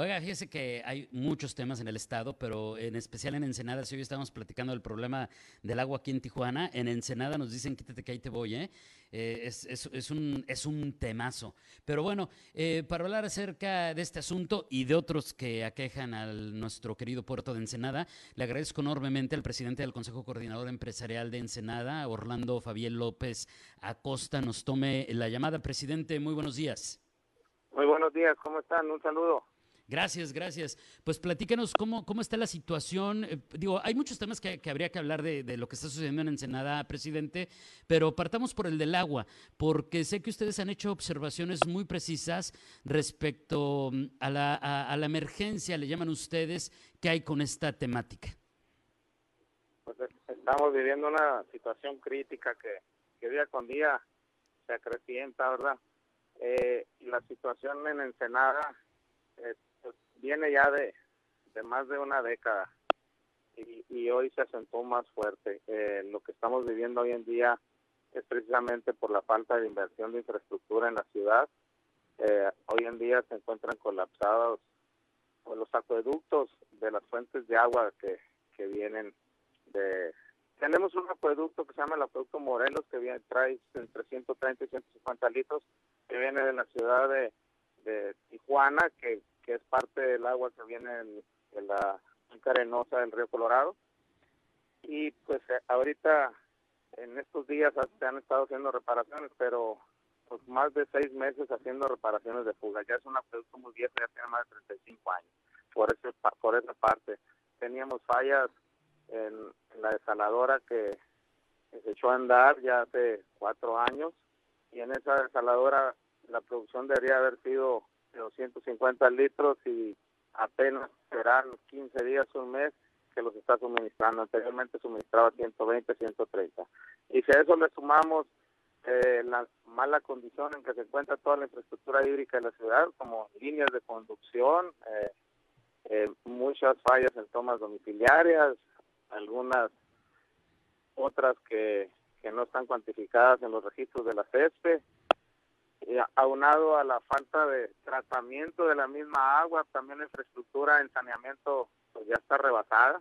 Oiga, fíjese que hay muchos temas en el estado, pero en especial en Ensenada, si hoy estamos platicando del problema del agua aquí en Tijuana, en Ensenada nos dicen quítate que ahí te voy, ¿eh? eh es, es, un, es un temazo. Pero bueno, eh, para hablar acerca de este asunto y de otros que aquejan a nuestro querido puerto de Ensenada, le agradezco enormemente al presidente del Consejo Coordinador Empresarial de Ensenada, Orlando Fabián López Acosta, nos tome la llamada. Presidente, muy buenos días. Muy buenos días, ¿cómo están? Un saludo. Gracias, gracias. Pues platícanos cómo, cómo está la situación. Eh, digo, hay muchos temas que, habría que hablar de, lo que está sucediendo en Ensenada, presidente, pero partamos por el del agua, porque sé que ustedes han hecho observaciones muy precisas respecto mm, a la, a, la emergencia, le llaman ustedes, que hay con esta temática. Pues estamos viviendo una situación crítica que, día con día se acrecienta, ¿verdad? Eh, la situación en Ensenada viene ya de, de más de una década y, y hoy se acentuó más fuerte. Eh, lo que estamos viviendo hoy en día es precisamente por la falta de inversión de infraestructura en la ciudad. Eh, hoy en día se encuentran colapsados los acueductos de las fuentes de agua que, que vienen de... Tenemos un acueducto que se llama el acueducto Morelos que viene, trae entre 130 y 150 litros que viene de la ciudad de, de Tijuana que que es parte del agua que viene de la arenosa del río Colorado. Y pues eh, ahorita, en estos días se han estado haciendo reparaciones, pero pues más de seis meses haciendo reparaciones de fuga. Ya es una producto muy vieja, ya tiene más de 35 años. Por, ese, por esa parte, teníamos fallas en, la desaladora que, se echó a andar ya hace cuatro años y en esa desaladora la producción debería haber sido de 250 litros y apenas serán 15 días, un mes que los está suministrando. Anteriormente suministraba 120, 130. Y si a eso le sumamos eh, la mala condición en que se encuentra toda la infraestructura hídrica de la ciudad, como líneas de conducción, eh, eh, muchas fallas en tomas domiciliarias, algunas otras que, que no están cuantificadas en los registros de la CESPE, aunado a la falta de tratamiento de la misma agua, también la infraestructura en saneamiento pues ya está rebasada.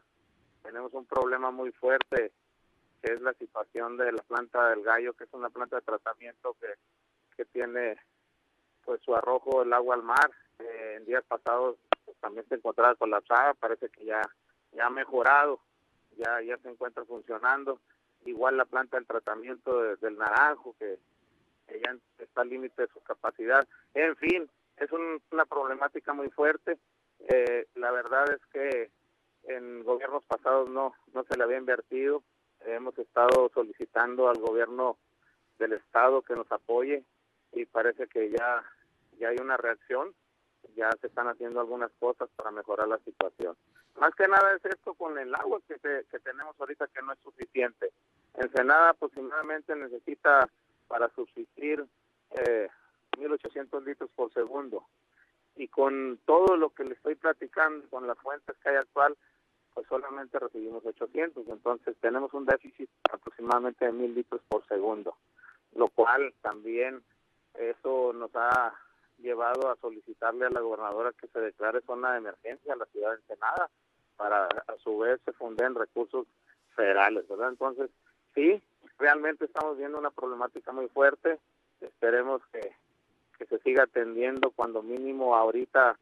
Tenemos un problema muy fuerte que es la situación de la planta del gallo, que es una planta de tratamiento que, que tiene pues su arrojo el agua al mar. Eh, en días pasados pues, también se encontraba colapsada, parece que ya, ya ha mejorado, ya, ya se encuentra funcionando. Igual la planta del tratamiento del naranjo, que que ya está al límite de su capacidad. En fin, es una problemática muy fuerte. Eh, la verdad es que en gobiernos pasados no, no se le había invertido. Hemos estado solicitando al gobierno del estado que nos apoye y parece que ya, ya hay una reacción, ya se están haciendo algunas cosas para mejorar la situación. Más que nada es esto con el agua que, que tenemos ahorita que no es suficiente. Ensenada aproximadamente necesita para subsistir eh, 1.800 litros por segundo. Y con todo lo que le estoy platicando, con las fuentes que hay actual, pues solamente recibimos 800. Entonces tenemos un déficit aproximadamente de 1.000 litros por segundo, lo cual también eso nos ha llevado a solicitarle a la gobernadora que se declare zona de emergencia a la ciudad de Ensenada para a su vez se funden recursos federales, ¿verdad? Entonces, sí, realmente estamos viendo una problemática muy fuerte. Esperemos que, se siga atendiendo cuando mínimo ahorita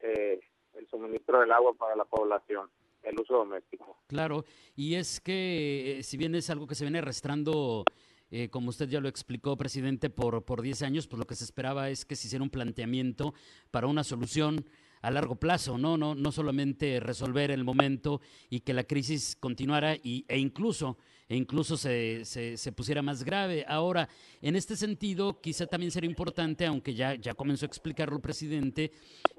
eh, el suministro del agua para la población, el uso doméstico. Claro, y es que eh, si bien es algo que se viene arrastrando... Eh, como usted ya lo explicó, presidente, por, por 10 años, pues lo que se esperaba es que se hiciera un planteamiento para una solución a largo plazo, ¿no? No, no solamente resolver el momento y que la crisis continuara y, e incluso, e incluso se, se, pusiera más grave. Ahora, en este sentido, quizá también sería importante, aunque ya, ya comenzó a explicarlo el presidente,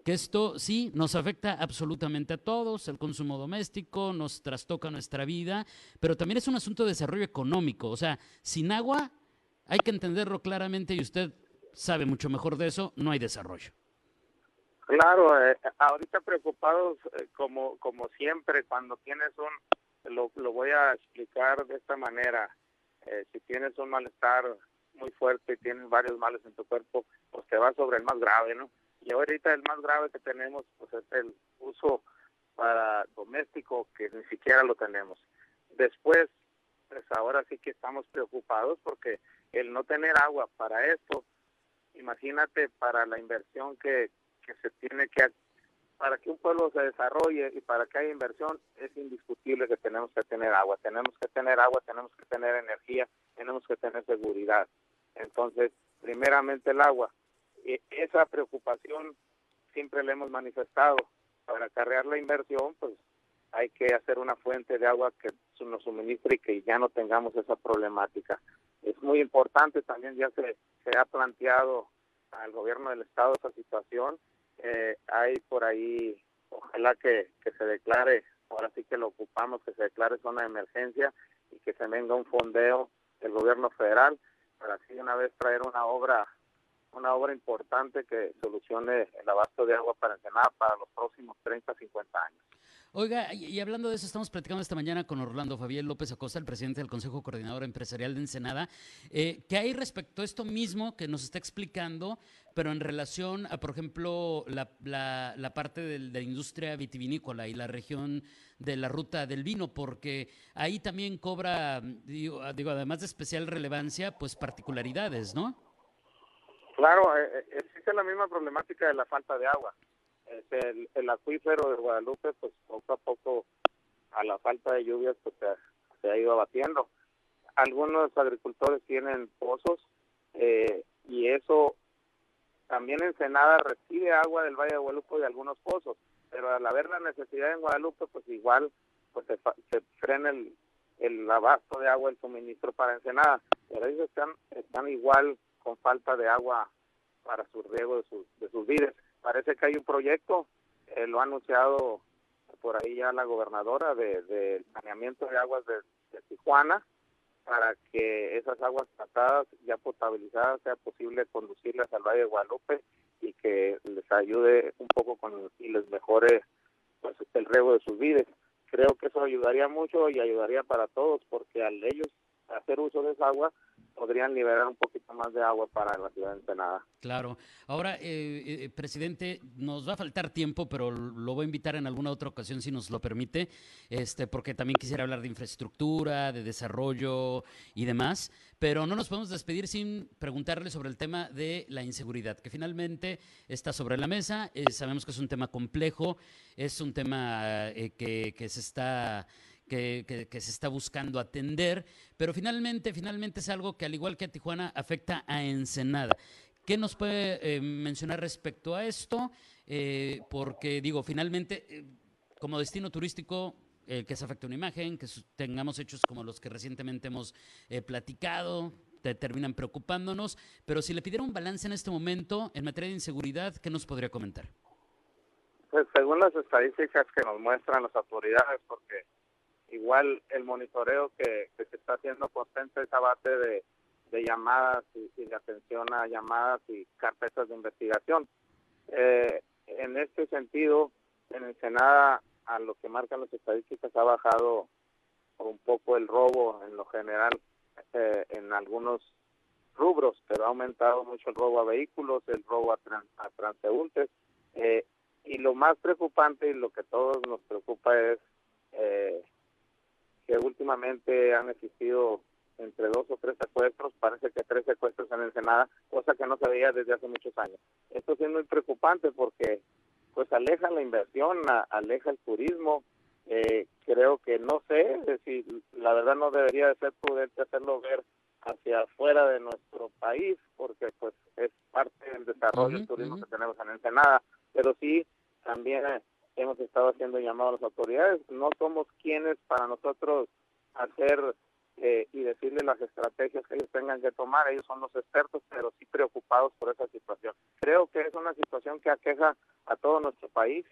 que esto sí nos afecta absolutamente a todos, el consumo doméstico, nos trastoca nuestra vida, pero también es un asunto de desarrollo económico. O sea, sin agua, hay que entenderlo claramente y usted sabe mucho mejor de eso, no hay desarrollo. Claro, eh, ahorita preocupados eh, como como siempre cuando tienes un lo, lo voy a explicar de esta manera. Eh, si tienes un malestar muy fuerte, tienes varios males en tu cuerpo, pues te vas sobre el más grave, ¿no? Y ahorita el más grave que tenemos pues es el uso para doméstico que ni siquiera lo tenemos. Después, pues ahora sí que estamos preocupados porque el no tener agua para esto, imagínate para la inversión que, que se tiene que para que un pueblo se desarrolle y para que haya inversión es indiscutible que tenemos que tener agua, tenemos que tener agua, tenemos que tener energía, tenemos que tener seguridad. Entonces, primeramente el agua. Y esa preocupación siempre le hemos manifestado. Para acarrear la inversión, pues hay que hacer una fuente de agua que nos suministre y que ya no tengamos esa problemática. Es muy importante también, ya se, se ha planteado al gobierno del estado esa situación eh, hay por ahí, ojalá que, que se declare, ahora sí que lo ocupamos, que se declare zona de emergencia y que se venga un fondeo del gobierno federal para así una vez traer una obra una obra importante que solucione el abasto de agua para Ensenada para los próximos 30, 50 años. Oiga, y, hablando de eso, estamos platicando esta mañana con Orlando Fabián López Acosta, el presidente del Consejo Coordinador Empresarial de Ensenada, eh, que hay respecto a esto mismo que nos está explicando, pero en relación a, por ejemplo, la, la, parte de, la industria vitivinícola y la región de la ruta del vino, porque ahí también cobra, digo, digo además de especial relevancia, pues particularidades, ¿no? Claro, eh, eh, existe la misma problemática de la falta de agua el, el, acuífero de Guadalupe, pues poco a poco, a la falta de lluvias, pues se, ha ido abatiendo. Algunos agricultores tienen pozos eh, y eso también Ensenada recibe agua del Valle de Guadalupe de algunos pozos, pero al haber la necesidad en Guadalupe, pues igual pues se, se frena el, el abasto de agua, el suministro para Ensenada. Pero ellos están, están igual con falta de agua para su riego de sus, de sus vides parece que hay un proyecto, eh, lo ha anunciado por ahí ya la gobernadora de, de saneamiento de aguas de, Tijuana para que esas aguas tratadas ya potabilizadas sea posible conducirlas al Valle de Guadalupe y que les ayude un poco con y les mejore pues el riego de sus vides. Creo que eso ayudaría mucho y ayudaría para todos porque al ellos hacer uso de esa agua podrían liberar un poquito más de agua para la ciudad de Ensenada. Claro. Ahora, eh, eh, presidente, nos va a faltar tiempo, pero lo voy a invitar en alguna otra ocasión si nos lo permite, este, porque también quisiera hablar de infraestructura, de desarrollo y demás. Pero no nos podemos despedir sin preguntarle sobre el tema de la inseguridad, que finalmente está sobre la mesa. Eh, sabemos que es un tema complejo, es un tema que, que se está que, se está buscando atender, pero finalmente, finalmente es algo que al igual que a Tijuana afecta a Ensenada. ¿Qué nos puede eh, mencionar respecto a esto? Eh, porque digo, finalmente, eh, como destino turístico, que se afecte una imagen, que tengamos hechos como los que recientemente hemos platicado, te terminan preocupándonos, pero si le pidiera un balance en este momento en materia de inseguridad, ¿qué nos podría comentar? Pues según las estadísticas que nos muestran las autoridades, porque igual el monitoreo que, se está haciendo constante esa base de, llamadas y, de atención a llamadas y carpetas de investigación. Eh, en este sentido, en Ensenada, a lo que marcan las estadísticas, ha bajado un poco el robo en lo general eh, en algunos rubros, pero ha aumentado mucho el robo a vehículos, el robo a, a transeúntes. Eh, y lo más preocupante y lo que todos nos preocupa es eh, que últimamente han existido entre dos o tres secuestros, parece que tres secuestros en Ensenada, cosa que no se veía desde hace muchos años. Esto es muy preocupante porque pues aleja la inversión, aleja el turismo, eh, creo que no sé, decir, la verdad no debería de ser prudente hacerlo ver hacia afuera de nuestro país, porque pues es parte del desarrollo del turismo que tenemos en Ensenada, pero sí también hemos estado haciendo llamado a las autoridades. No somos quienes para nosotros hacer eh, y decirle las estrategias que ellos tengan que tomar. Ellos son los expertos, pero sí preocupados por esa situación. Creo que es una situación que aqueja a todo nuestro país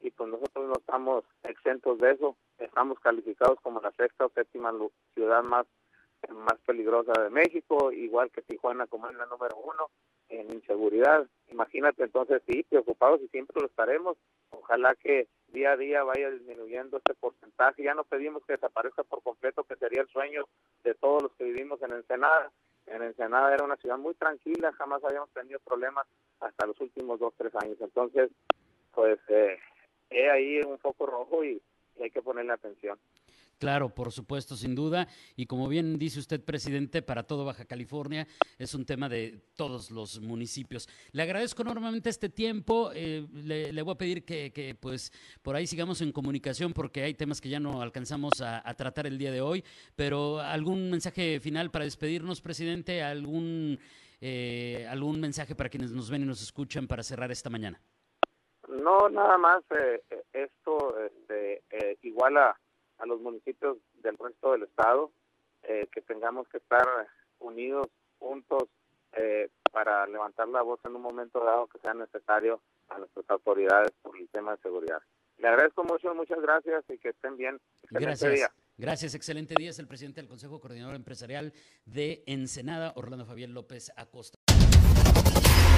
y pues nosotros no estamos exentos de eso. Estamos calificados como la sexta o séptima ciudad más más peligrosa de México, igual que Tijuana como es la número uno. en inseguridad. Imagínate, entonces sí, preocupados y siempre lo estaremos. Ojalá que día a día vaya disminuyendo este porcentaje. Ya no pedimos que desaparezca por completo, que sería el sueño de todos los que vivimos en Ensenada. En Ensenada era una ciudad muy tranquila, jamás habíamos tenido problemas hasta los últimos dos, tres años. Entonces, pues, eh, he ahí un foco rojo y hay que ponerle atención. Claro, por supuesto, sin duda. Y como bien dice usted, presidente, para todo Baja California es un tema de todos los municipios. Le agradezco enormemente este tiempo. Eh, le, voy a pedir que, pues, por ahí sigamos en comunicación porque hay temas que ya no alcanzamos a, tratar el día de hoy. Pero algún mensaje final para despedirnos, presidente, algún, eh, algún mensaje para quienes nos ven y nos escuchan para cerrar esta mañana. No, nada más. Eh, esto este, igual a a los municipios del resto del estado, eh, que tengamos que estar unidos, juntos, eh, para levantar la voz en un momento dado que sea necesario a nuestras autoridades por el tema de seguridad. Le agradezco mucho, muchas gracias y que estén bien. gracias. Gracias, excelente día. Es el presidente del Consejo Coordinador Empresarial de Ensenada, Orlando Fabián López Acosta.